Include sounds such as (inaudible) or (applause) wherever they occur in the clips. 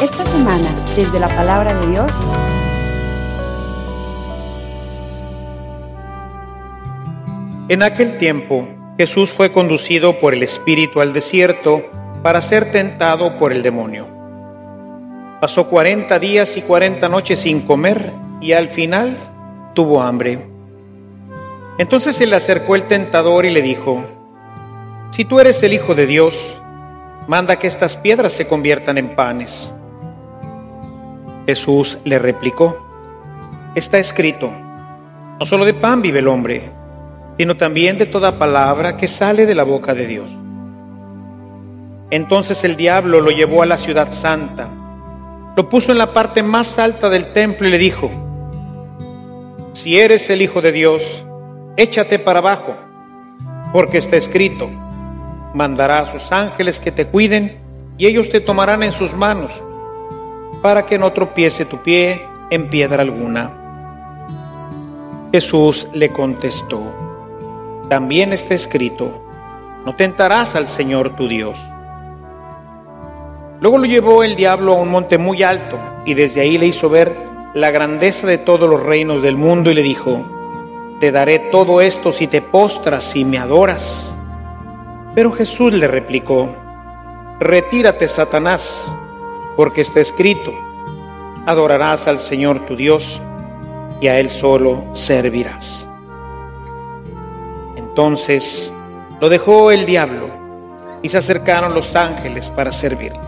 Esta semana, desde la palabra de Dios, En aquel tiempo, Jesús fue conducido por el Espíritu al desierto para ser tentado por el demonio. Pasó cuarenta días y cuarenta noches sin comer y al final tuvo hambre. Entonces se le acercó el tentador y le dijo, Si tú eres el Hijo de Dios, manda que estas piedras se conviertan en panes. Jesús le replicó, Está escrito, no solo de pan vive el hombre, sino también de toda palabra que sale de la boca de Dios. Entonces el diablo lo llevó a la ciudad santa, lo puso en la parte más alta del templo y le dijo, si eres el Hijo de Dios, échate para abajo, porque está escrito, mandará a sus ángeles que te cuiden y ellos te tomarán en sus manos, para que no tropiece tu pie en piedra alguna. Jesús le contestó, también está escrito, no tentarás al Señor tu Dios. Luego lo llevó el diablo a un monte muy alto y desde ahí le hizo ver la grandeza de todos los reinos del mundo y le dijo, te daré todo esto si te postras y me adoras. Pero Jesús le replicó, retírate Satanás, porque está escrito, adorarás al Señor tu Dios y a Él solo servirás. Entonces lo dejó el diablo y se acercaron los ángeles para servirle.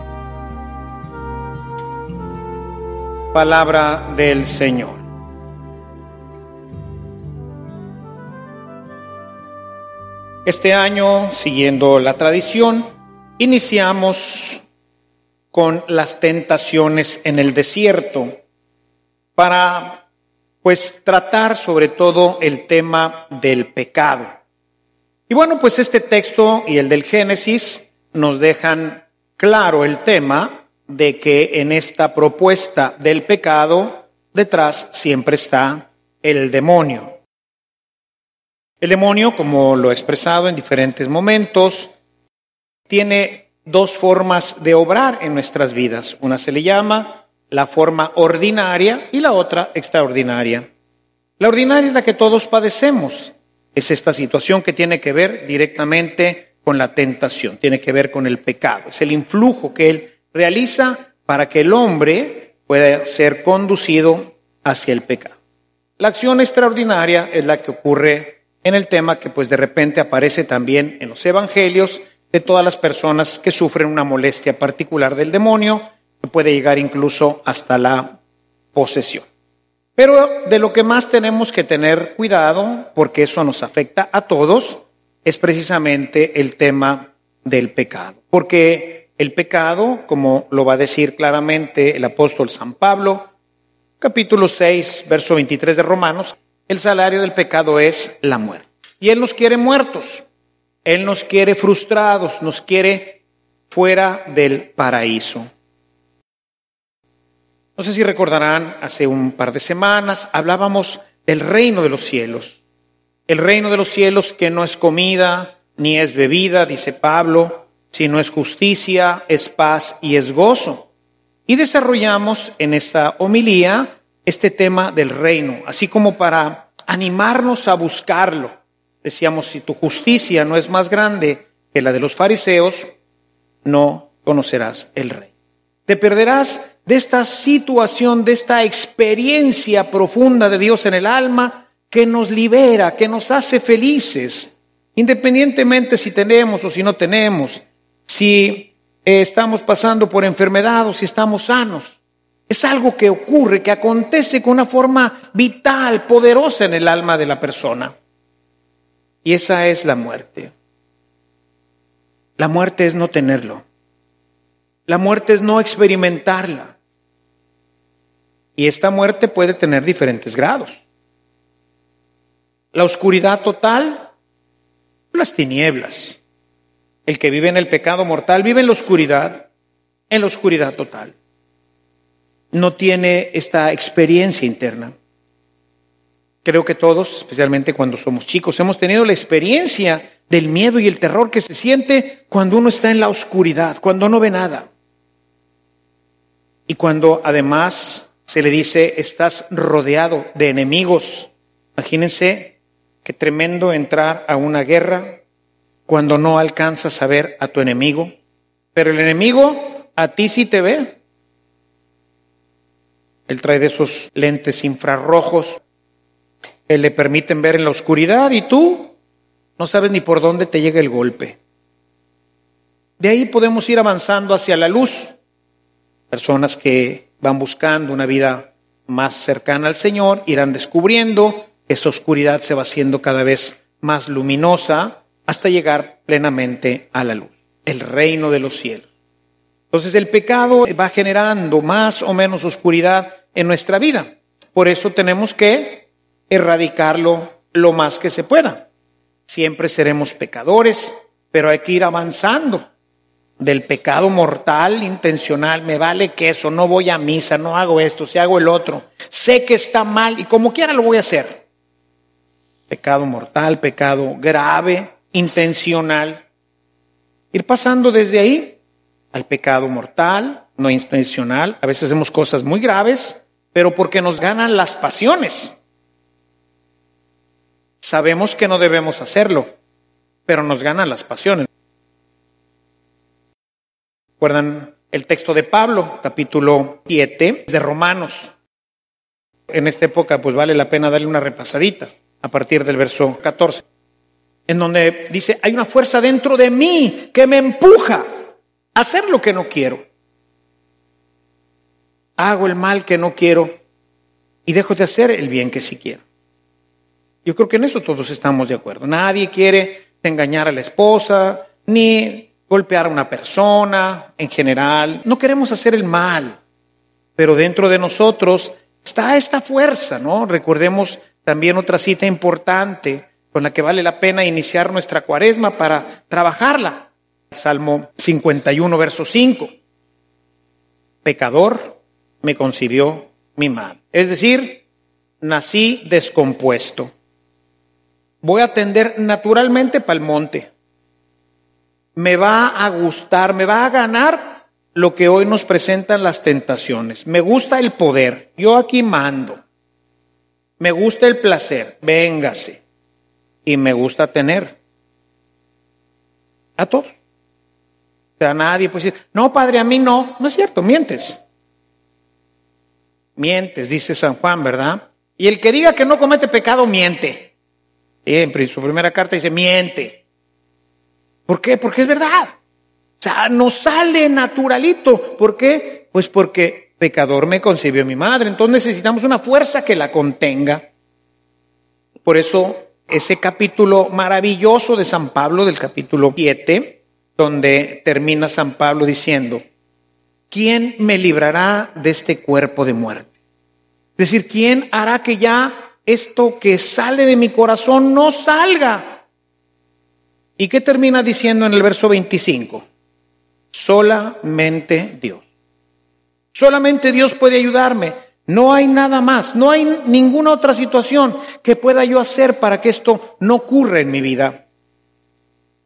Palabra del Señor. Este año, siguiendo la tradición, iniciamos con las tentaciones en el desierto para pues tratar sobre todo el tema del pecado. Y bueno, pues este texto y el del Génesis nos dejan claro el tema de que en esta propuesta del pecado detrás siempre está el demonio. El demonio, como lo he expresado en diferentes momentos, tiene dos formas de obrar en nuestras vidas. Una se le llama la forma ordinaria y la otra extraordinaria. La ordinaria es la que todos padecemos. Es esta situación que tiene que ver directamente con la tentación, tiene que ver con el pecado. Es el influjo que él realiza para que el hombre pueda ser conducido hacia el pecado. La acción extraordinaria es la que ocurre en el tema que pues de repente aparece también en los evangelios de todas las personas que sufren una molestia particular del demonio, que puede llegar incluso hasta la posesión. Pero de lo que más tenemos que tener cuidado, porque eso nos afecta a todos, es precisamente el tema del pecado. Porque el pecado, como lo va a decir claramente el apóstol San Pablo, capítulo 6, verso 23 de Romanos, el salario del pecado es la muerte. Y Él nos quiere muertos, Él nos quiere frustrados, nos quiere fuera del paraíso. No sé si recordarán, hace un par de semanas hablábamos del reino de los cielos. El reino de los cielos que no es comida ni es bebida, dice Pablo, sino es justicia, es paz y es gozo. Y desarrollamos en esta homilía este tema del reino, así como para animarnos a buscarlo. Decíamos, si tu justicia no es más grande que la de los fariseos, no conocerás el rey. Te perderás de esta situación, de esta experiencia profunda de Dios en el alma que nos libera, que nos hace felices, independientemente si tenemos o si no tenemos, si estamos pasando por enfermedad o si estamos sanos. Es algo que ocurre, que acontece con una forma vital, poderosa en el alma de la persona. Y esa es la muerte. La muerte es no tenerlo. La muerte es no experimentarla. Y esta muerte puede tener diferentes grados. La oscuridad total, las tinieblas. El que vive en el pecado mortal vive en la oscuridad, en la oscuridad total. No tiene esta experiencia interna. Creo que todos, especialmente cuando somos chicos, hemos tenido la experiencia del miedo y el terror que se siente cuando uno está en la oscuridad, cuando no ve nada. Y cuando además se le dice, estás rodeado de enemigos. Imagínense qué tremendo entrar a una guerra cuando no alcanzas a ver a tu enemigo. Pero el enemigo a ti sí te ve. Él trae de esos lentes infrarrojos que le permiten ver en la oscuridad y tú no sabes ni por dónde te llega el golpe. De ahí podemos ir avanzando hacia la luz. Personas que van buscando una vida más cercana al Señor irán descubriendo que esa oscuridad se va haciendo cada vez más luminosa hasta llegar plenamente a la luz, el reino de los cielos. Entonces el pecado va generando más o menos oscuridad en nuestra vida. Por eso tenemos que erradicarlo lo más que se pueda. Siempre seremos pecadores, pero hay que ir avanzando del pecado mortal, intencional, me vale que eso, no voy a misa, no hago esto, si hago el otro, sé que está mal y como quiera lo voy a hacer. Pecado mortal, pecado grave, intencional. Ir pasando desde ahí al pecado mortal, no intencional. A veces hacemos cosas muy graves, pero porque nos ganan las pasiones. Sabemos que no debemos hacerlo, pero nos ganan las pasiones. ¿Recuerdan el texto de Pablo, capítulo 7 de Romanos? En esta época, pues vale la pena darle una repasadita a partir del verso 14, en donde dice, hay una fuerza dentro de mí que me empuja hacer lo que no quiero. Hago el mal que no quiero y dejo de hacer el bien que sí quiero. Yo creo que en eso todos estamos de acuerdo. Nadie quiere engañar a la esposa, ni golpear a una persona en general. No queremos hacer el mal, pero dentro de nosotros está esta fuerza, ¿no? Recordemos también otra cita importante con la que vale la pena iniciar nuestra cuaresma para trabajarla. Salmo 51, verso 5. Pecador me concibió mi madre. Es decir, nací descompuesto. Voy a tender naturalmente para el monte me va a gustar, me va a ganar lo que hoy nos presentan las tentaciones. Me gusta el poder, yo aquí mando. Me gusta el placer, véngase. Y me gusta tener. A todos. O sea, nadie puede decir, no, padre, a mí no. No es cierto, mientes. Mientes, dice San Juan, ¿verdad? Y el que diga que no comete pecado, miente. En su primera carta dice, miente. ¿Por qué? Porque es verdad. O sea, nos sale naturalito. ¿Por qué? Pues porque pecador me concibió mi madre. Entonces necesitamos una fuerza que la contenga. Por eso ese capítulo maravilloso de San Pablo, del capítulo 7, donde termina San Pablo diciendo, ¿quién me librará de este cuerpo de muerte? Es decir, ¿quién hará que ya esto que sale de mi corazón no salga? ¿Y qué termina diciendo en el verso 25? Solamente Dios. Solamente Dios puede ayudarme. No hay nada más, no hay ninguna otra situación que pueda yo hacer para que esto no ocurra en mi vida.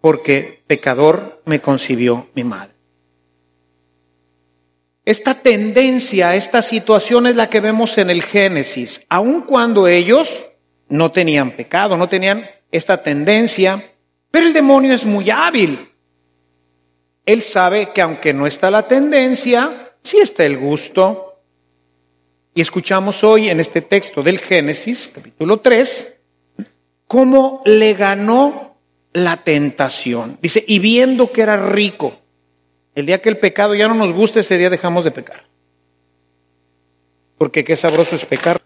Porque pecador me concibió mi madre. Esta tendencia, esta situación es la que vemos en el Génesis, aun cuando ellos no tenían pecado, no tenían esta tendencia, pero el demonio es muy hábil. Él sabe que aunque no está la tendencia, sí está el gusto. Y escuchamos hoy en este texto del Génesis, capítulo 3, cómo le ganó la tentación. Dice, y viendo que era rico, el día que el pecado ya no nos gusta, ese día dejamos de pecar. Porque qué sabroso es pecar.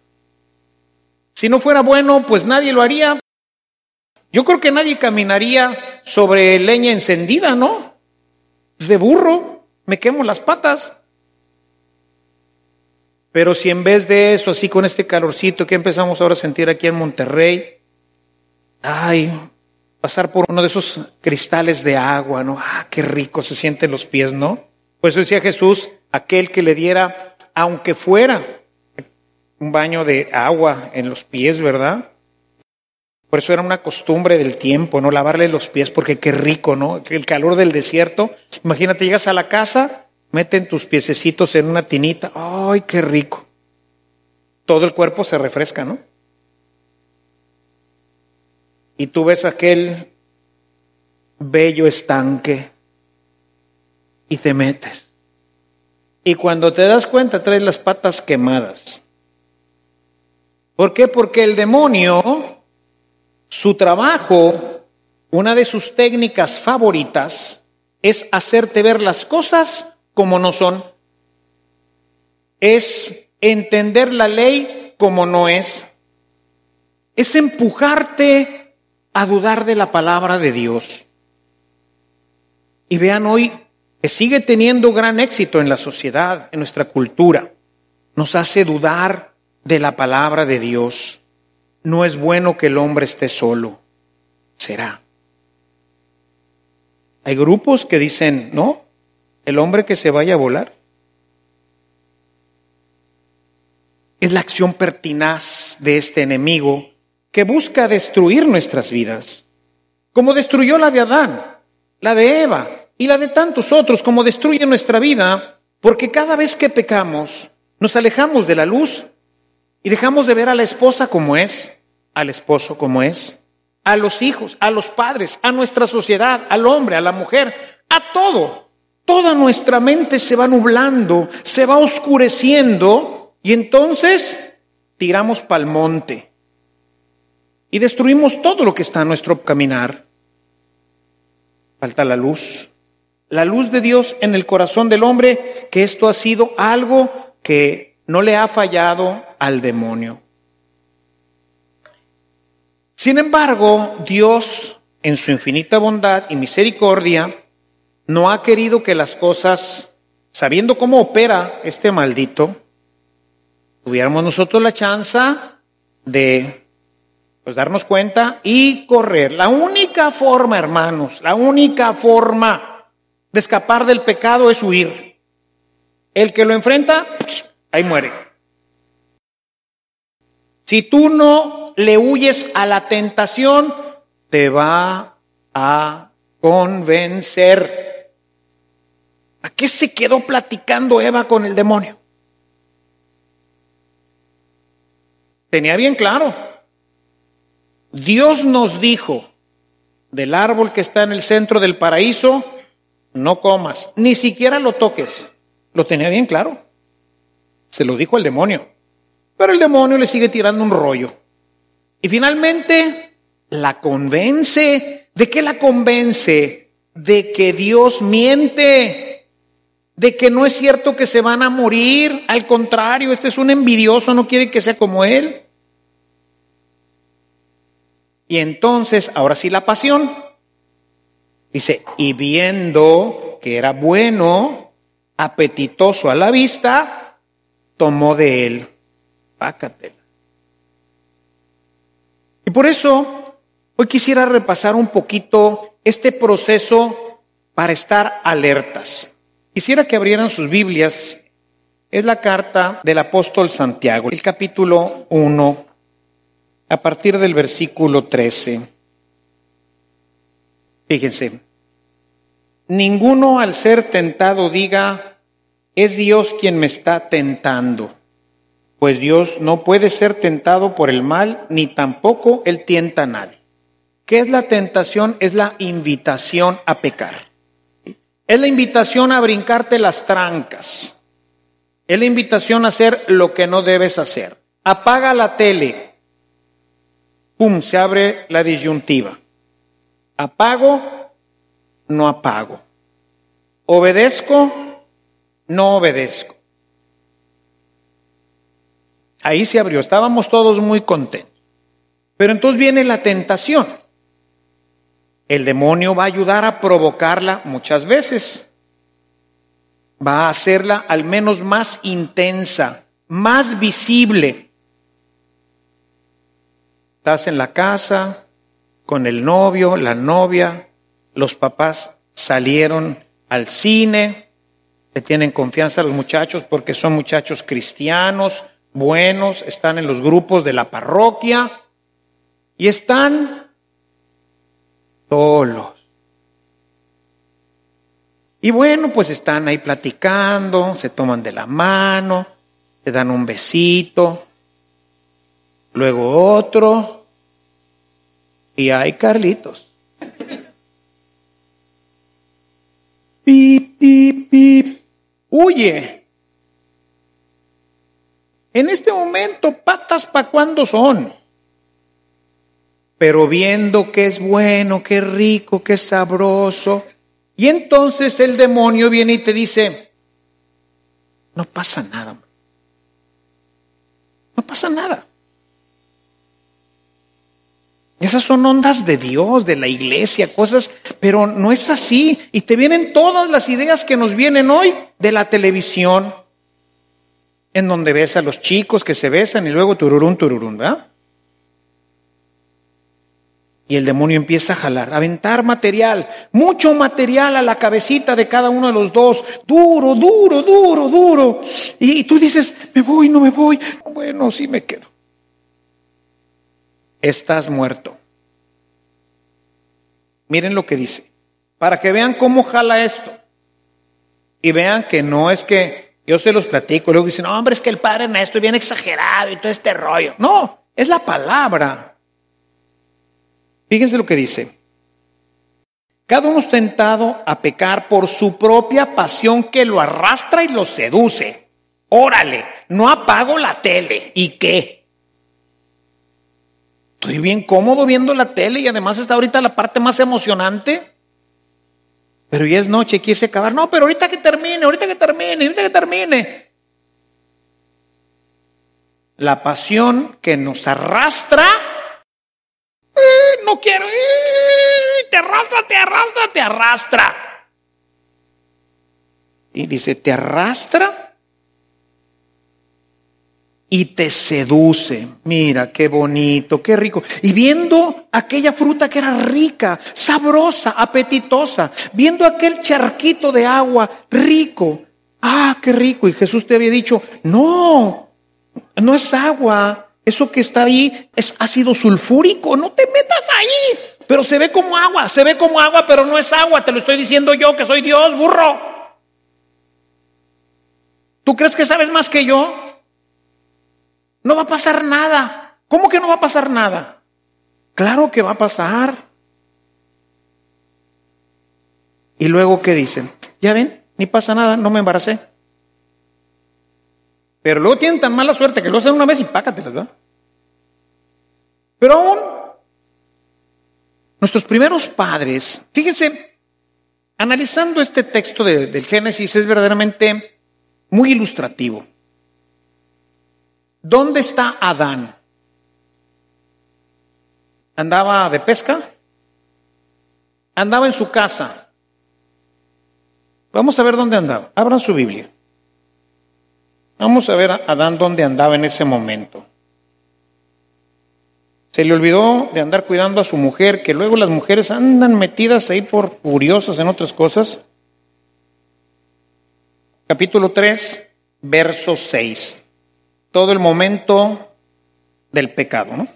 Si no fuera bueno, pues nadie lo haría. Yo creo que nadie caminaría sobre leña encendida, ¿no? De burro, me quemo las patas. Pero si en vez de eso, así con este calorcito que empezamos ahora a sentir aquí en Monterrey, ay, pasar por uno de esos cristales de agua, ¿no? Ah, qué rico se sienten los pies, ¿no? Por eso decía Jesús, aquel que le diera, aunque fuera un baño de agua en los pies, ¿verdad? Por eso era una costumbre del tiempo, ¿no? Lavarle los pies, porque qué rico, ¿no? El calor del desierto. Imagínate, llegas a la casa, meten tus piececitos en una tinita. ¡Ay, qué rico! Todo el cuerpo se refresca, ¿no? Y tú ves aquel bello estanque y te metes. Y cuando te das cuenta traes las patas quemadas. ¿Por qué? Porque el demonio, su trabajo, una de sus técnicas favoritas, es hacerte ver las cosas como no son. Es entender la ley como no es. Es empujarte a dudar de la palabra de Dios. Y vean hoy que sigue teniendo gran éxito en la sociedad, en nuestra cultura. Nos hace dudar de la palabra de Dios. No es bueno que el hombre esté solo. Será. Hay grupos que dicen, no, el hombre que se vaya a volar. Es la acción pertinaz de este enemigo que busca destruir nuestras vidas, como destruyó la de Adán, la de Eva y la de tantos otros, como destruye nuestra vida, porque cada vez que pecamos nos alejamos de la luz y dejamos de ver a la esposa como es, al esposo como es, a los hijos, a los padres, a nuestra sociedad, al hombre, a la mujer, a todo. Toda nuestra mente se va nublando, se va oscureciendo y entonces tiramos pa'l monte y destruimos todo lo que está a nuestro caminar. Falta la luz, la luz de Dios en el corazón del hombre, que esto ha sido algo que no le ha fallado al demonio. Sin embargo, Dios, en su infinita bondad y misericordia, no ha querido que las cosas, sabiendo cómo opera este maldito, tuviéramos nosotros la chance de pues, darnos cuenta y correr. La única forma, hermanos, la única forma de escapar del pecado es huir. El que lo enfrenta, ahí muere. Si tú no le huyes a la tentación, te va a convencer. ¿A qué se quedó platicando Eva con el demonio? Tenía bien claro. Dios nos dijo, del árbol que está en el centro del paraíso, no comas, ni siquiera lo toques. Lo tenía bien claro. Se lo dijo el demonio. Pero el demonio le sigue tirando un rollo. Y finalmente la convence. ¿De qué la convence? De que Dios miente. De que no es cierto que se van a morir. Al contrario, este es un envidioso, no quiere que sea como él. Y entonces, ahora sí la pasión. Dice, y viendo que era bueno, apetitoso a la vista, tomó de él y por eso, hoy quisiera repasar un poquito este proceso para estar alertas. Quisiera que abrieran sus Biblias. Es la carta del apóstol Santiago, el capítulo 1, a partir del versículo 13. Fíjense, ninguno al ser tentado diga, es Dios quien me está tentando pues Dios no puede ser tentado por el mal, ni tampoco Él tienta a nadie. ¿Qué es la tentación? Es la invitación a pecar. Es la invitación a brincarte las trancas. Es la invitación a hacer lo que no debes hacer. Apaga la tele. Pum, se abre la disyuntiva. Apago, no apago. Obedezco, no obedezco. Ahí se abrió, estábamos todos muy contentos. Pero entonces viene la tentación. El demonio va a ayudar a provocarla muchas veces. Va a hacerla al menos más intensa, más visible. Estás en la casa con el novio, la novia, los papás salieron al cine, le tienen confianza los muchachos porque son muchachos cristianos, buenos, están en los grupos de la parroquia Y están solos. Y bueno, pues están ahí platicando, se toman de la mano, se dan un besito, luego otro, y hay Carlitos. Pip, pip, pip. Huye. En este momento, patas para cuándo son. Pero viendo que es bueno, que es rico, que es sabroso. Y entonces el demonio viene y te dice, no pasa nada. No pasa nada. Esas son ondas de Dios, de la iglesia, cosas, pero no es así. Y te vienen todas las ideas que nos vienen hoy de la televisión, en donde ves a los chicos que se besan y luego tururún, tururún, ¿verdad? Y el demonio empieza a jalar, a aventar material, mucho material a la cabecita de cada uno de los dos, duro, duro, duro, duro. Y, tú dices, me voy, no me voy. Bueno, sí me quedo. Estás muerto. Miren lo que dice, para que vean cómo jala esto. Y vean que no es que yo se los platico, luego dicen, no, hombre, es que el padre maestro es bien exagerado y todo este rollo. No, es la palabra. Fíjense lo que dice. Cada uno es tentado a pecar por su propia pasión que lo arrastra y lo seduce. Órale, no apago la tele. ¿Y qué? Estoy bien cómodo viendo la tele y además está ahorita la parte más emocionante. Pero ya es noche, quiere acabar. No, pero ahorita que termine, ahorita que termine, ahorita que termine. La pasión que nos arrastra no quiero, te arrastra, te arrastra, te arrastra. Y dice, te arrastra y te seduce. Mira, qué bonito, qué rico. Y viendo aquella fruta que era rica, sabrosa, apetitosa, viendo aquel charquito de agua rico, ah, qué rico. Y Jesús te había dicho, no, no es agua, eso que está ahí es ácido sulfúrico, no te metas ahí. Pero se ve como agua, se ve como agua, pero no es agua, te lo estoy diciendo yo que soy Dios, burro. ¿Tú crees que sabes más que yo? No va a pasar nada. ¿Cómo que no va a pasar nada? Claro que va a pasar. Y luego, ¿qué dicen? Ya ven, ni pasa nada, no me embaracé. Pero luego tienen tan mala suerte que lo hacen una vez y pácatelas, ¿verdad? Pero aún nuestros primeros padres, fíjense, analizando este texto del Génesis es verdaderamente muy ilustrativo. ¿Dónde está Adán? ¿Andaba de pesca? Andaba en su casa. Vamos a ver dónde andaba. Abran su Biblia. Vamos a ver a Adán dónde andaba en ese momento. Se le olvidó de andar cuidando a su mujer, que luego las mujeres andan metidas ahí por curiosas en otras cosas. Capítulo 3, verso 6. Todo el momento del pecado, ¿no?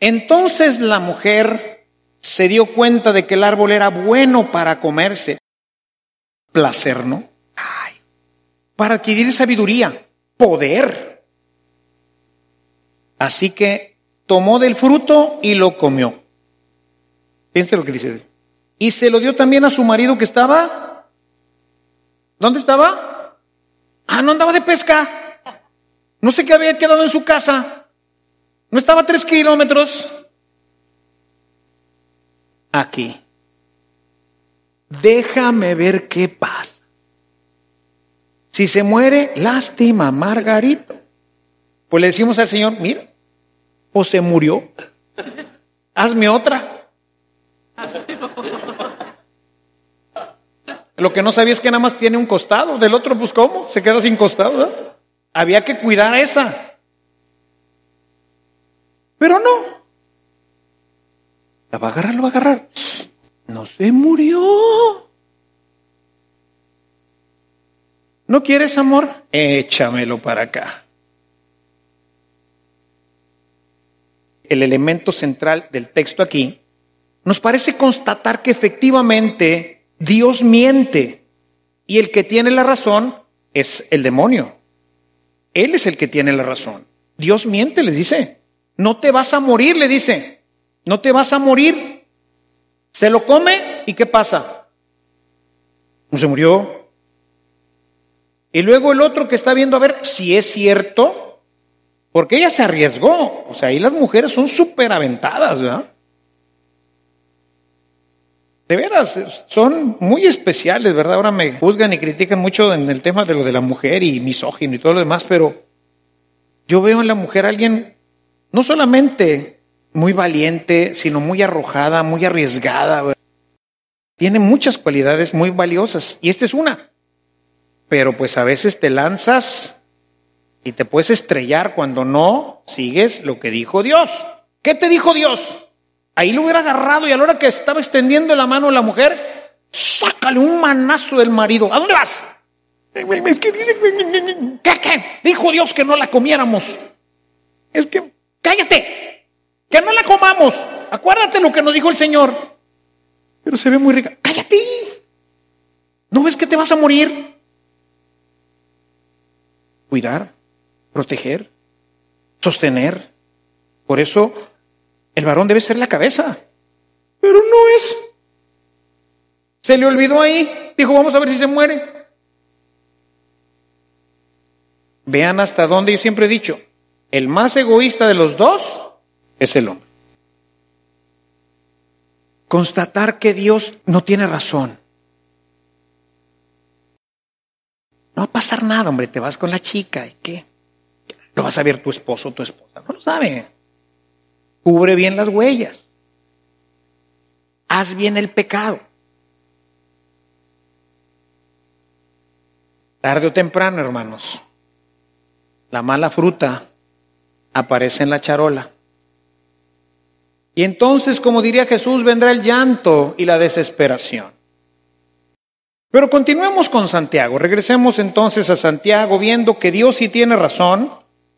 Entonces la mujer se dio cuenta de que el árbol era bueno para comerse. Placer, ¿no? para adquirir sabiduría, poder. Así que tomó del fruto y lo comió. Fíjense lo que dice. Y se lo dio también a su marido que estaba. ¿Dónde estaba? Ah, no andaba de pesca. No sé qué había quedado en su casa. No estaba tres kilómetros. Aquí. Déjame ver qué pasa. Si se muere, lástima, Margarito. Pues le decimos al Señor, mira, o se murió, hazme otra. Lo que no sabía es que nada más tiene un costado, del otro, pues cómo, se queda sin costado. Había que cuidar esa. Pero no. La va a agarrar, lo va a agarrar. No se murió. ¿No quieres amor? Échamelo para acá. el elemento central del texto aquí, nos parece constatar que efectivamente Dios miente y el que tiene la razón es el demonio. Él es el que tiene la razón. Dios miente, le dice. No te vas a morir, le dice. No te vas a morir. Se lo come y ¿qué pasa? No se murió. Y luego el otro que está viendo a ver si es cierto, porque ella se arriesgó. O sea, ahí las mujeres son súper aventadas, ¿verdad? De veras, son muy especiales, ¿verdad? Ahora me juzgan y critican mucho en el tema de lo de la mujer y misógino y todo lo demás, pero yo veo en la mujer a alguien no solamente muy valiente, sino muy arrojada, muy arriesgada. Tiene muchas cualidades muy valiosas y esta es una. Pero pues a veces te lanzas y te puedes estrellar cuando no sigues lo que dijo Dios. ¿Qué te dijo Dios? Ahí lo hubiera agarrado y a la hora que estaba extendiendo la mano la mujer, sácale un manazo del marido. ¿A dónde vas? Es que ¿Qué, qué? Dijo Dios que no la comiéramos. Es que, cállate, que no la comamos. Acuérdate lo que nos dijo el Señor. Pero se ve muy rica. Cállate. ¿No ves que te vas a morir? Cuidar, proteger, sostener. Por eso el varón debe ser la cabeza. Pero no es. Se le olvidó ahí. Dijo, vamos a ver si se muere. Vean hasta dónde yo siempre he dicho, el más egoísta de los dos es el hombre. Constatar que Dios no tiene razón. No va a pasar nada, hombre, te vas con la chica y qué. Lo vas a ver tu esposo o tu esposa. No lo sabe. Cubre bien las huellas. Haz bien el pecado. Tarde o temprano, hermanos, la mala fruta aparece en la charola. Y entonces, como diría Jesús, vendrá el llanto y la desesperación. Pero continuemos con Santiago. Regresemos entonces a Santiago viendo que Dios sí tiene razón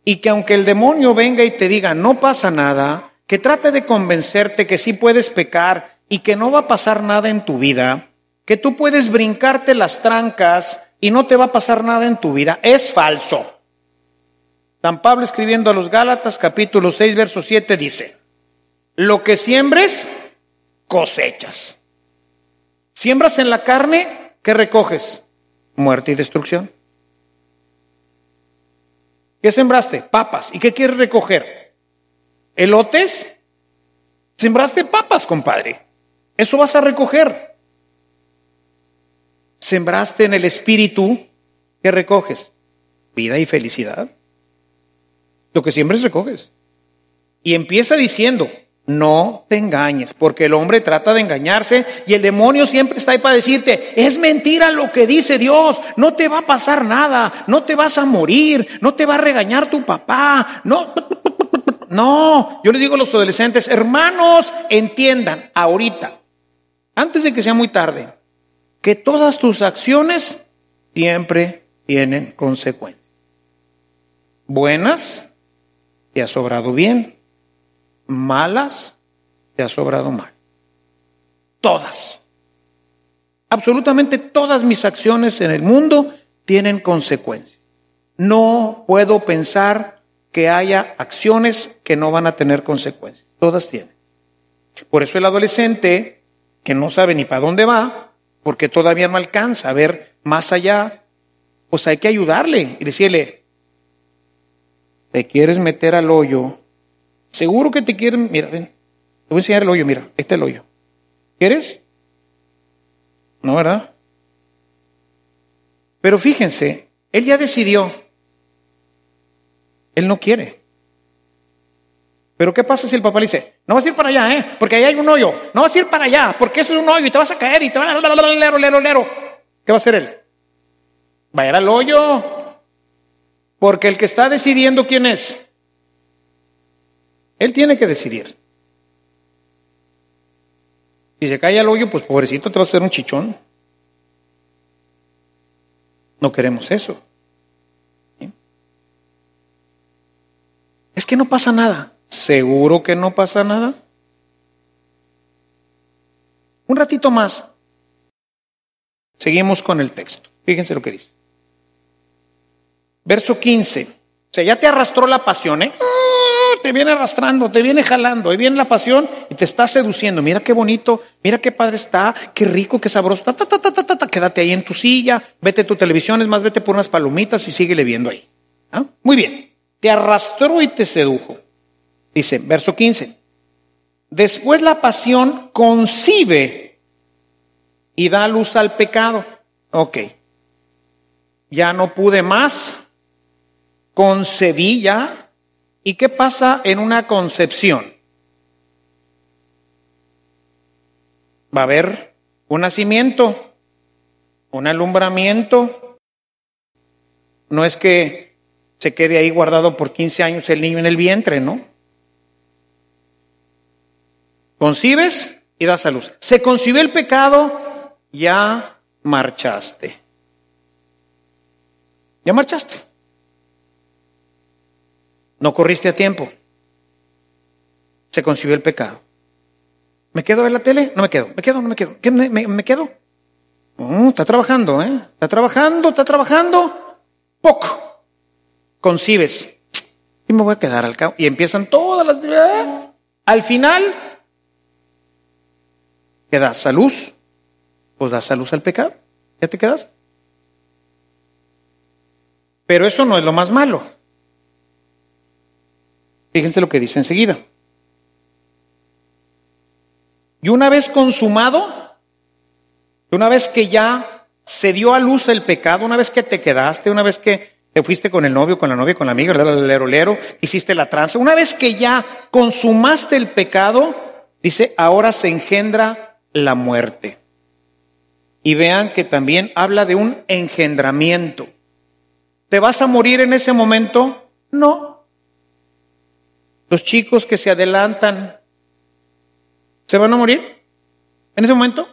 y que aunque el demonio venga y te diga no pasa nada, que trate de convencerte que sí puedes pecar y que no va a pasar nada en tu vida, que tú puedes brincarte las trancas y no te va a pasar nada en tu vida, es falso. San Pablo escribiendo a los Gálatas capítulo 6 verso 7 dice, lo que siembres, cosechas. Siembras en la carne, ¿qué recoges? Muerte y destrucción. ¿Qué sembraste? Papas. ¿Y qué quieres recoger? ¿Elotes? Sembraste papas, compadre. Eso vas a recoger. Sembraste en el espíritu, ¿qué recoges? Vida y felicidad. Lo que siempre recoges. Y empieza diciendo, no te engañes, porque el hombre trata de engañarse y el demonio siempre está ahí para decirte, es mentira lo que dice Dios, no te va a pasar nada, no te vas a morir, no te va a regañar tu papá, no, no, yo le digo a los adolescentes, hermanos, entiendan ahorita, antes de que sea muy tarde, que todas tus acciones siempre tienen consecuencias. Buenas te ha sobrado bien, malas, te ha sobrado mal. Todas. Absolutamente todas mis acciones en el mundo tienen consecuencias. No puedo pensar que haya acciones que no van a tener consecuencias. Todas tienen. Por eso el adolescente que no sabe ni para dónde va, porque todavía no alcanza a ver más allá, pues hay que ayudarle y decirle, te quieres meter al hoyo, seguro que te quieren, mira, ven, te voy a enseñar el hoyo, mira, este es el hoyo. ¿Quieres? No, ¿verdad? Pero fíjense, él ya decidió. Él no quiere. Pero ¿qué pasa si el papá le dice, no vas a ir para allá, eh? Porque ahí hay un hoyo. No vas a ir para allá, porque eso es un hoyo y te vas a caer y te van a... Lero, lero, lero. ¿Qué va a hacer él? Va a ir al hoyo. Porque el que está decidiendo quién es, él tiene que decidir. Si se cae al hoyo, pues pobrecito te va a hacer un chichón. No queremos eso. Es que no pasa nada. ¿Seguro que no pasa nada? Un ratito más. Seguimos con el texto. Fíjense lo que dice. Verso 15. O sea, ya te arrastró la pasión, ¿eh? Ah, te viene arrastrando, te viene jalando, ahí viene la pasión y te está seduciendo. Mira qué bonito, mira qué padre está, qué rico, qué sabroso. Ta, ta, ta, ta, ta, ta, Quédate ahí en tu silla, vete a tu televisión, es más, vete por unas palomitas y síguele viendo ahí. ¿Ah? Muy bien. Arrastró y te sedujo. Dice, verso 15. Después la pasión concibe y da luz al pecado. Ok. Ya no pude más. Concebí ya. ¿Y qué pasa en una concepción? Va a haber un nacimiento, un alumbramiento. No es que se quede ahí guardado por 15 años el niño en el vientre, ¿no? Concibes y das a luz. Se concibió el pecado, ya marchaste. Ya marchaste. No corriste a tiempo. Se concibió el pecado. ¿Me quedo en la tele? No me quedo. ¿Me quedo? No me quedo. ¿Qué, me, quedo? Mm, está trabajando, ¿eh? Está trabajando, está trabajando. Poco. Concibes. Y me voy a quedar al cabo. Y empiezan todas las... ¿eh? Al final, ¿qué das? ¿A luz? Pues das a luz al pecado. ¿Ya te quedas? Pero eso no es lo más malo. Fíjense lo que dice enseguida. Y una vez consumado, una vez que ya se dio a luz el pecado, una vez que te quedaste, una vez que te fuiste con el novio, con la novia, con la amiga, el lero, lero, hiciste la tranza, una vez que ya consumaste el pecado, dice, ahora se engendra la muerte. Y vean que también habla de un engendramiento. ¿Te vas a morir en ese momento? No. Los chicos que se adelantan, ¿se van a morir en ese momento?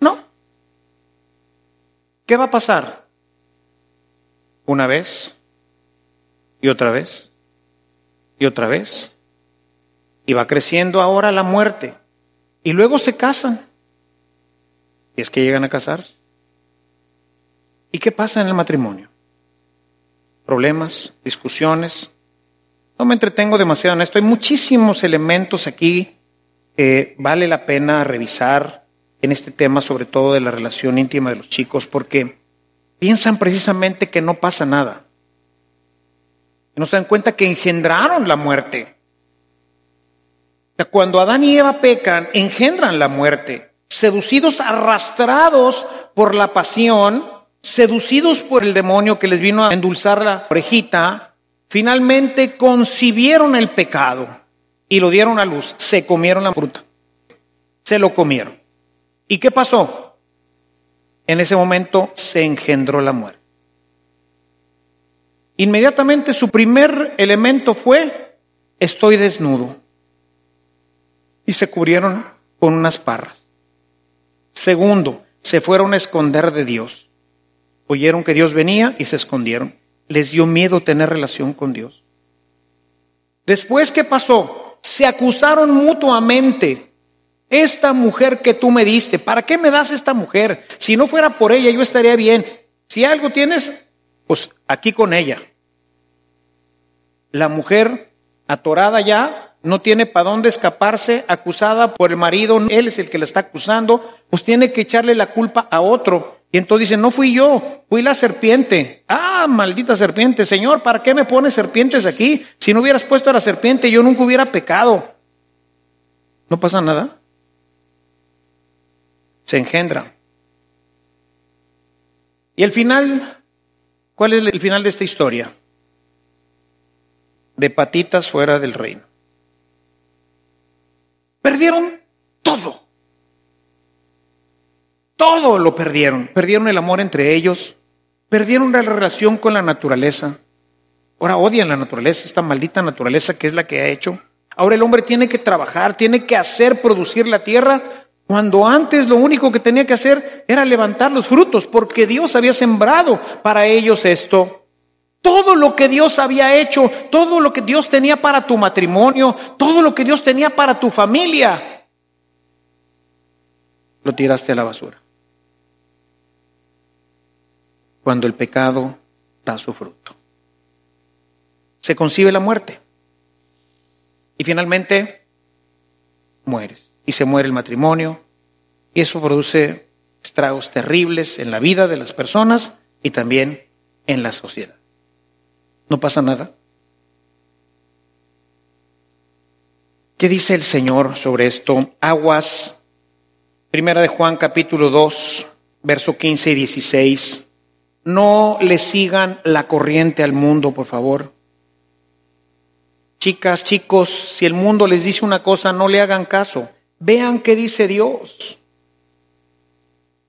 No. ¿Qué va a pasar? Una vez y otra vez y otra vez. Y va creciendo ahora la muerte. Y luego se casan. Y es que llegan a casarse. ¿Y qué pasa en el matrimonio? Problemas, discusiones, no me entretengo demasiado en esto. Hay muchísimos elementos aquí que vale la pena revisar en este tema, sobre todo de la relación íntima de los chicos, porque piensan precisamente que no pasa nada. No se dan cuenta que engendraron la muerte. Cuando Adán y Eva pecan, engendran la muerte, seducidos, arrastrados por la pasión, seducidos por el demonio que les vino a endulzar la orejita, Finalmente concibieron el pecado y lo dieron a luz. Se comieron la fruta. Se lo comieron. ¿Y qué pasó? En ese momento se engendró la muerte. Inmediatamente su primer elemento fue, estoy desnudo. Y se cubrieron con unas parras. Segundo, se fueron a esconder de Dios. Oyeron que Dios venía y se escondieron les dio miedo tener relación con Dios. Después, ¿qué pasó? Se acusaron mutuamente. Esta mujer que tú me diste, ¿para qué me das esta mujer? Si no fuera por ella, yo estaría bien. Si algo tienes, pues aquí con ella. La mujer atorada ya, no tiene para dónde escaparse, acusada por el marido, él es el que la está acusando, pues tiene que echarle la culpa a otro. Y entonces dice, no fui yo, fui la serpiente. Ah, maldita serpiente, Señor, ¿para qué me pones serpientes aquí? Si no hubieras puesto a la serpiente, yo nunca hubiera pecado. No pasa nada. Se engendra. Y el final, ¿cuál es el final de esta historia? De patitas fuera del reino. Perdieron todo. Todo lo perdieron. Perdieron el amor entre ellos. Perdieron la relación con la naturaleza. Ahora odian la naturaleza, esta maldita naturaleza que es la que ha hecho. Ahora el hombre tiene que trabajar, tiene que hacer producir la tierra, cuando antes lo único que tenía que hacer era levantar los frutos, porque Dios había sembrado para ellos esto. Todo lo que Dios había hecho, todo lo que Dios tenía para tu matrimonio, todo lo que Dios tenía para tu familia, lo tiraste a la basura. Cuando el pecado da su fruto. Se concibe la muerte. Y finalmente mueres. Y se muere el matrimonio. Y eso produce estragos terribles en la vida de las personas y también en la sociedad. No pasa nada. ¿Qué dice el Señor sobre esto? Aguas. Primera de Juan capítulo 2, verso 15 y 16. No le sigan la corriente al mundo, por favor. Chicas, chicos, si el mundo les dice una cosa, no le hagan caso. Vean qué dice Dios.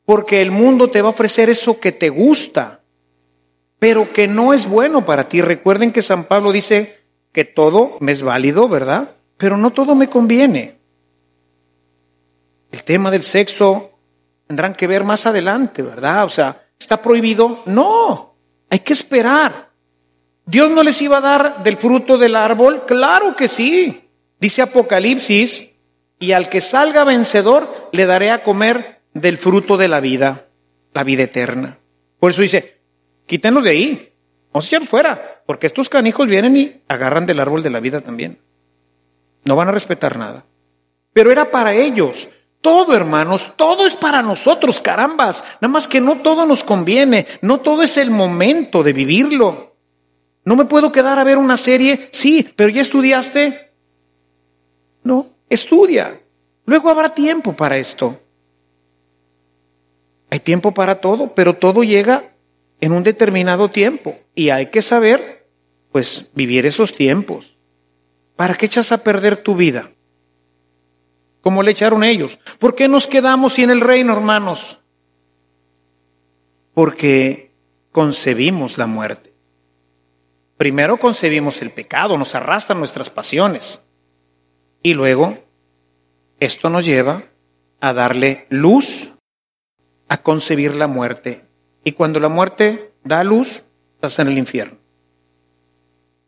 Porque el mundo te va a ofrecer eso que te gusta, pero que no es bueno para ti. Recuerden que San Pablo dice que todo me es válido, ¿verdad? Pero no todo me conviene. El tema del sexo tendrán que ver más adelante, ¿verdad? O sea, ¿está prohibido? No, hay que esperar. ¿Dios no les iba a dar del fruto del árbol? Claro que sí. Dice Apocalipsis, y al que salga vencedor le daré a comer del fruto de la vida, la vida eterna. Por eso dice, quítenlos de ahí, no se fuera, porque estos canijos vienen y agarran del árbol de la vida también. No van a respetar nada. Pero era para ellos. Todo, hermanos, todo es para nosotros, carambas. Nada más que no todo nos conviene, no todo es el momento de vivirlo. No me puedo quedar a ver una serie, sí, pero ya estudiaste. No, estudia. Luego habrá tiempo para esto. Hay tiempo para todo, pero todo llega en un determinado tiempo y hay que saber, pues, vivir esos tiempos. ¿Para qué echas a perder tu vida? Como le echaron ellos. ¿Por qué nos quedamos sin el reino, hermanos? Porque concebimos la muerte. Primero concebimos el pecado, nos arrastran nuestras pasiones. Y luego, esto nos lleva a darle luz, a concebir la muerte. Y cuando la muerte da luz, estás en el infierno.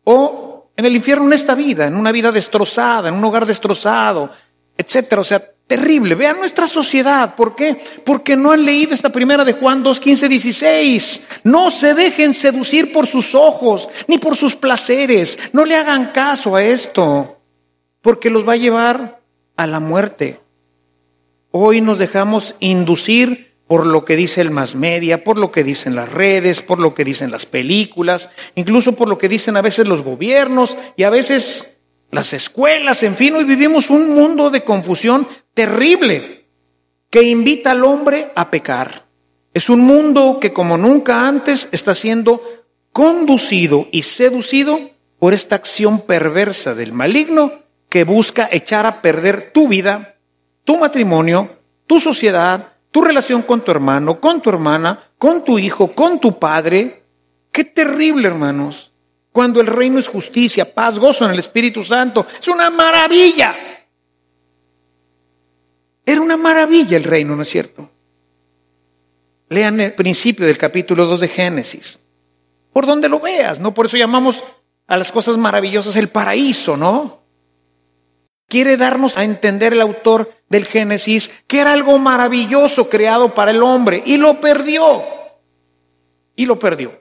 O en el infierno en esta vida, en una vida destrozada, en un hogar destrozado, etcétera. O sea, terrible. Vean nuestra sociedad. ¿Por qué? Porque no han leído esta primera de Juan 2, 15, 16. No se dejen seducir por sus ojos, ni por sus placeres. No le hagan caso a esto, porque los va a llevar a la muerte. Hoy nos dejamos inducir por lo que dice el más media, por lo que dicen las redes, por lo que dicen las películas, incluso por lo que dicen a veces los gobiernos y a veces las escuelas, en fin, hoy vivimos un mundo de confusión terrible que invita al hombre a pecar. Es un mundo que como nunca antes está siendo conducido y seducido por esta acción perversa del maligno que busca echar a perder tu vida, tu matrimonio, tu sociedad, tu relación con tu hermano, con tu hermana, con tu hijo, con tu padre. Qué terrible, hermanos. Cuando el reino es justicia, paz, gozo en el Espíritu Santo. Es una maravilla. Era una maravilla el reino, ¿no es cierto? Lean el principio del capítulo 2 de Génesis. Por donde lo veas, ¿no? Por eso llamamos a las cosas maravillosas el paraíso, ¿no? Quiere darnos a entender el autor del Génesis que era algo maravilloso creado para el hombre y lo perdió. Y lo perdió.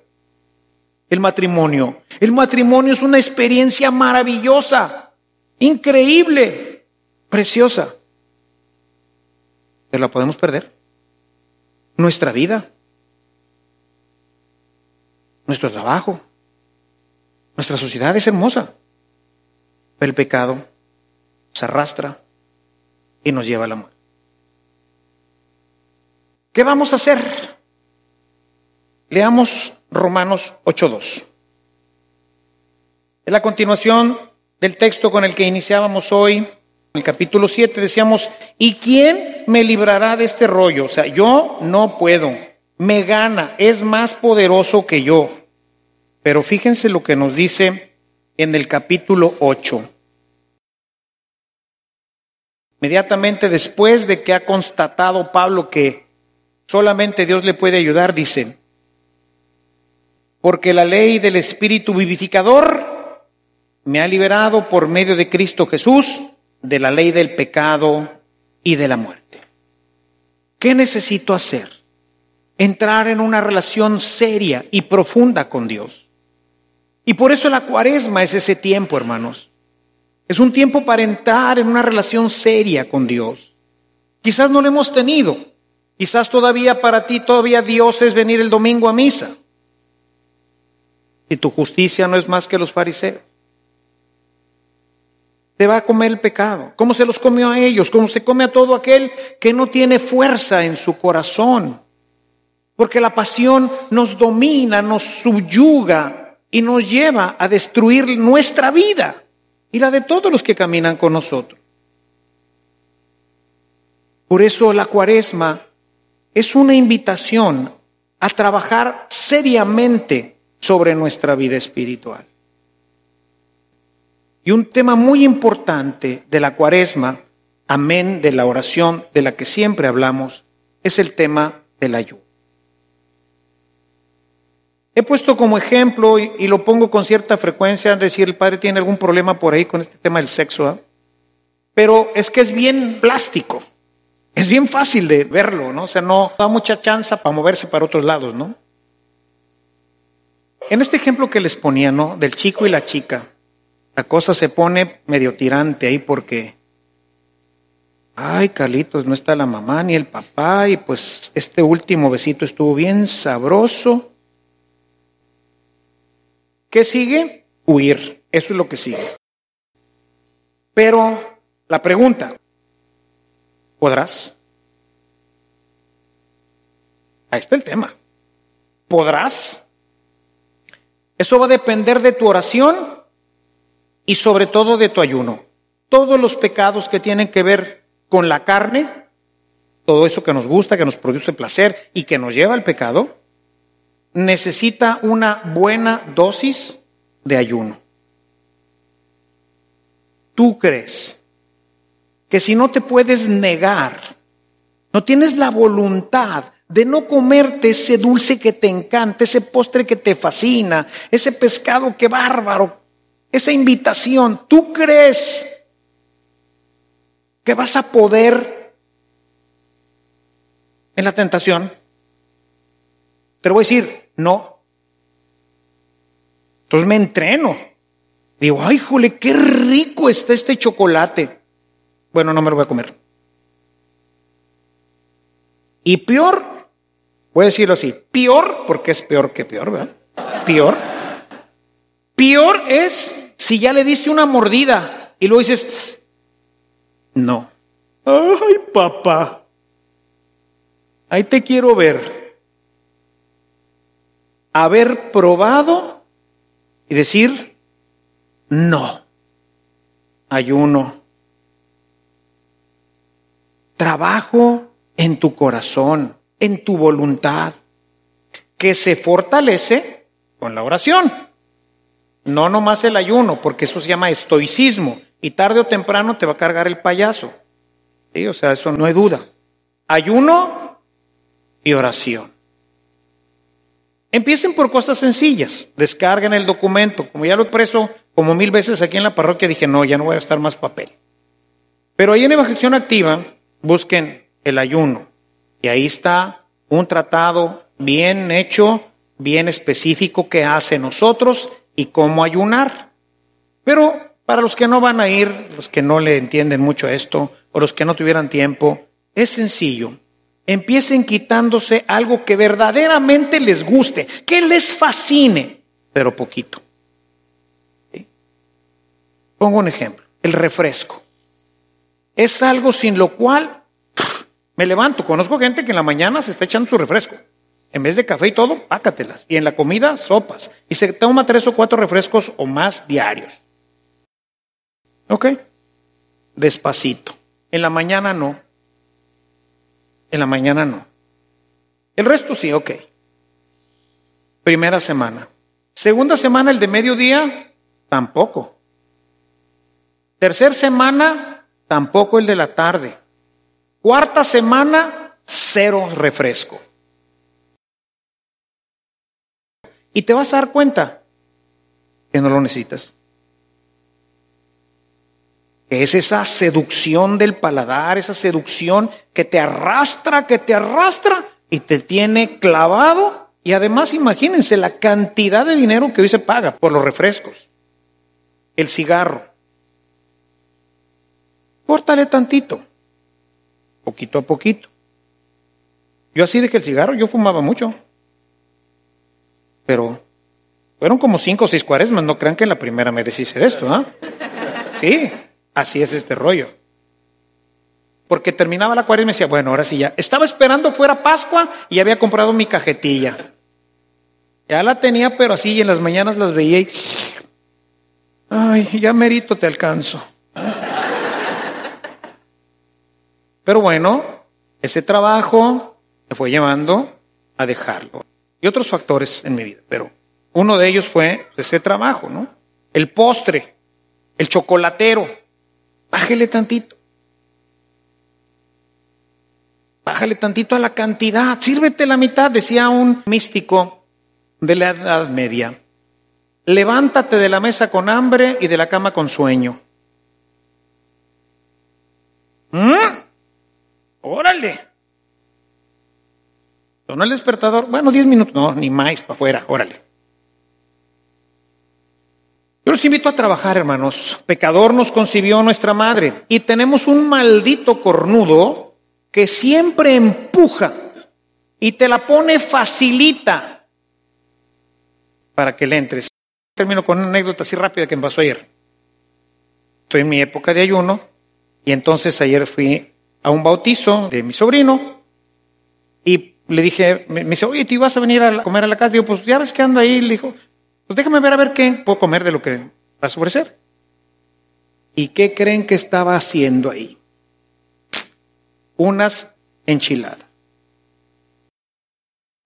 El matrimonio. El matrimonio es una experiencia maravillosa, increíble, preciosa. Pero la podemos perder. Nuestra vida, nuestro trabajo, nuestra sociedad es hermosa. Pero el pecado se arrastra y nos lleva a la muerte. ¿Qué vamos a hacer? Leamos Romanos 8.2. Es la continuación del texto con el que iniciábamos hoy, en el capítulo 7, decíamos, ¿y quién me librará de este rollo? O sea, yo no puedo, me gana, es más poderoso que yo. Pero fíjense lo que nos dice en el capítulo 8. Inmediatamente después de que ha constatado Pablo que solamente Dios le puede ayudar, dice, porque la ley del Espíritu vivificador me ha liberado por medio de Cristo Jesús de la ley del pecado y de la muerte. ¿Qué necesito hacer? Entrar en una relación seria y profunda con Dios. Y por eso la cuaresma es ese tiempo, hermanos. Es un tiempo para entrar en una relación seria con Dios. Quizás no lo hemos tenido. Quizás todavía para ti, todavía Dios es venir el domingo a misa. Y tu justicia no es más que los fariseos te va a comer el pecado. ¿Cómo se los comió a ellos? ¿Cómo se come a todo aquel que no tiene fuerza en su corazón? Porque la pasión nos domina, nos subyuga y nos lleva a destruir nuestra vida y la de todos los que caminan con nosotros. Por eso la cuaresma es una invitación a trabajar seriamente sobre nuestra vida espiritual. Y un tema muy importante de la cuaresma, amén de la oración de la que siempre hablamos, es el tema del ayuno. He puesto como ejemplo, y, lo pongo con cierta frecuencia, decir el padre tiene algún problema por ahí con este tema del sexo, ¿ah? pero es que es bien plástico, es bien fácil de verlo, ¿no? O sea, no da mucha chance para moverse para otros lados, ¿no? En este ejemplo que les ponía, ¿no? Del chico y la chica, la cosa se pone medio tirante ahí porque, ay, Carlitos, no está la mamá ni el papá y pues este último besito estuvo bien sabroso. ¿Qué sigue? Huir. Eso es lo que sigue. Pero la pregunta, ¿podrás? Ahí está el tema. ¿Podrás? Eso va a depender de tu oración y sobre todo de tu ayuno. Todos los pecados que tienen que ver con la carne, todo eso que nos gusta, que nos produce placer y que nos lleva al pecado, necesita una buena dosis de ayuno. ¿Tú crees que si no te puedes negar, no tienes la voluntad de no comerte ese dulce que te encanta, ese postre que te fascina, ese pescado que bárbaro, esa invitación, ¿tú crees que vas a poder en la tentación? Te lo voy a decir, no. Entonces me entreno. Digo, ay, jole, qué rico está este chocolate. Bueno, no me lo voy a comer. Y peor, voy a decirlo así, peor, porque es peor que peor, ¿verdad? Peor. Peor es si ya le diste una mordida y luego dices, no. Ay, papá. Ahí te quiero ver. Haber probado y decir, no. Ayuno. Trabajo en tu corazón, en tu voluntad, que se fortalece con la oración. No nomás el ayuno, porque eso se llama estoicismo. Y tarde o temprano te va a cargar el payaso. ¿Sí? O sea, eso no hay duda. Ayuno y oración. Empiecen por cosas sencillas. Descarguen el documento. Como ya lo he preso como mil veces aquí en la parroquia, dije, no, ya no voy a gastar más papel. Pero ahí en Evangelización Activa, busquen el ayuno. Y ahí está un tratado bien hecho, bien específico que hace nosotros y cómo ayunar. Pero para los que no van a ir, los que no le entienden mucho esto, o los que no tuvieran tiempo, es sencillo. Empiecen quitándose algo que verdaderamente les guste, que les fascine, pero poquito. Pongo un ejemplo, el refresco. Es algo sin lo cual me levanto. Conozco gente que en la mañana se está echando su refresco. En vez de café y todo, pácatelas. Y en la comida, sopas. Y se toma tres o cuatro refrescos o más diarios. ¿Ok? Despacito. En la mañana no. En la mañana no. El resto sí, ok. Primera semana. Segunda semana, el de mediodía, tampoco. Tercera semana, tampoco el de la tarde. Cuarta semana, cero refresco. Y te vas a dar cuenta que no lo necesitas. Que es esa seducción del paladar, esa seducción que te arrastra, que te arrastra y te tiene clavado. Y además imagínense la cantidad de dinero que hoy se paga por los refrescos, el cigarro. Córtale tantito, poquito a poquito. Yo así de que el cigarro, yo fumaba mucho. Pero fueron como cinco o seis cuaresmas, no crean que en la primera me deshice de esto, ¿ah? Sí, así es este rollo. Porque terminaba la cuaresma y decía, bueno, ahora sí ya. Estaba esperando fuera Pascua y había comprado mi cajetilla. Ya la tenía, pero así, y en las mañanas las veía y. Ay, ya merito te alcanzo. Pero bueno, ese trabajo me fue llevando a dejarlo. Y otros factores en mi vida, pero uno de ellos fue ese trabajo, ¿no? El postre, el chocolatero. Bájele tantito. Bájale tantito a la cantidad. Sírvete la mitad, decía un místico de la Edad Media. Levántate de la mesa con hambre y de la cama con sueño. ¿Mm? Órale. Sonó el despertador. Bueno, diez minutos. No, ni más, para afuera. Órale. Yo los invito a trabajar, hermanos. Pecador nos concibió nuestra madre. Y tenemos un maldito cornudo que siempre empuja y te la pone facilita para que le entres. Termino con una anécdota así rápida que me pasó ayer. Estoy en mi época de ayuno y entonces ayer fui a un bautizo de mi sobrino y le dije, me, dice, oye, ¿te ibas a venir a comer a la casa? Digo, pues ya ves que ando ahí. Le dijo, pues déjame ver a ver qué puedo comer de lo que vas a ofrecer. ¿Y qué creen que estaba haciendo ahí? Unas enchiladas.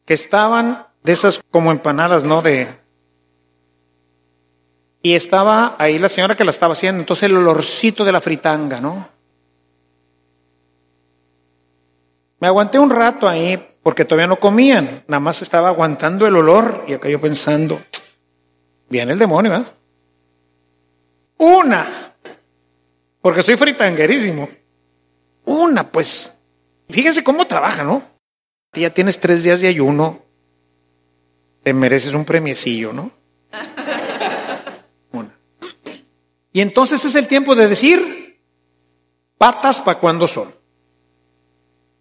Que estaban de esas como empanadas, ¿no? De. Y estaba ahí la señora que la estaba haciendo, entonces el olorcito de la fritanga, ¿no? Me aguanté un rato ahí porque todavía no comían, nada más estaba aguantando el olor y acá yo pensando, viene el demonio, ¿eh? Una, porque soy fritanguerísimo. Una, pues, fíjense cómo trabaja, ¿no? Ya tienes tres días de ayuno, te mereces un premiecillo, ¿no? (laughs) Una. Y entonces es el tiempo de decir, patas para cuando son.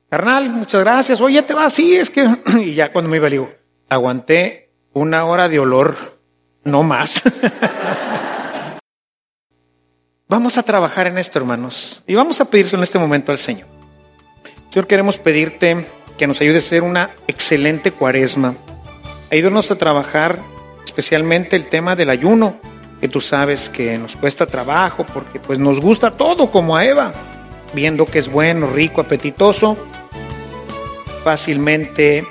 Carnal, muchas gracias. Oye, te va así, es que. (clears throat) Y ya cuando me iba, le digo, aguanté una hora de olor, no más. (laughs) vamos a trabajar en esto, hermanos. Y vamos a pedirse en este momento al Señor. Señor, queremos pedirte que nos ayude a ser una excelente cuaresma. Ayúdanos a trabajar especialmente el tema del ayuno, que tú sabes que nos cuesta trabajo porque pues nos gusta todo como a Eva, viendo que es bueno, rico, apetitoso fácilmente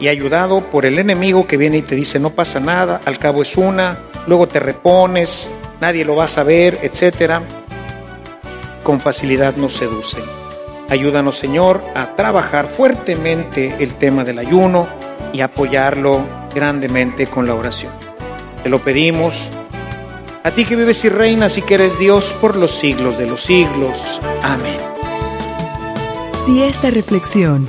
y ayudado por el enemigo que viene y te dice no pasa nada, al cabo es una, luego te repones, nadie lo va a saber, etcétera. Con facilidad nos seducen. Ayúdanos, Señor, a trabajar fuertemente el tema del ayuno y apoyarlo grandemente con la oración. Te lo pedimos a ti que vives y reinas y que eres Dios por los siglos de los siglos. Amén. Si esta reflexión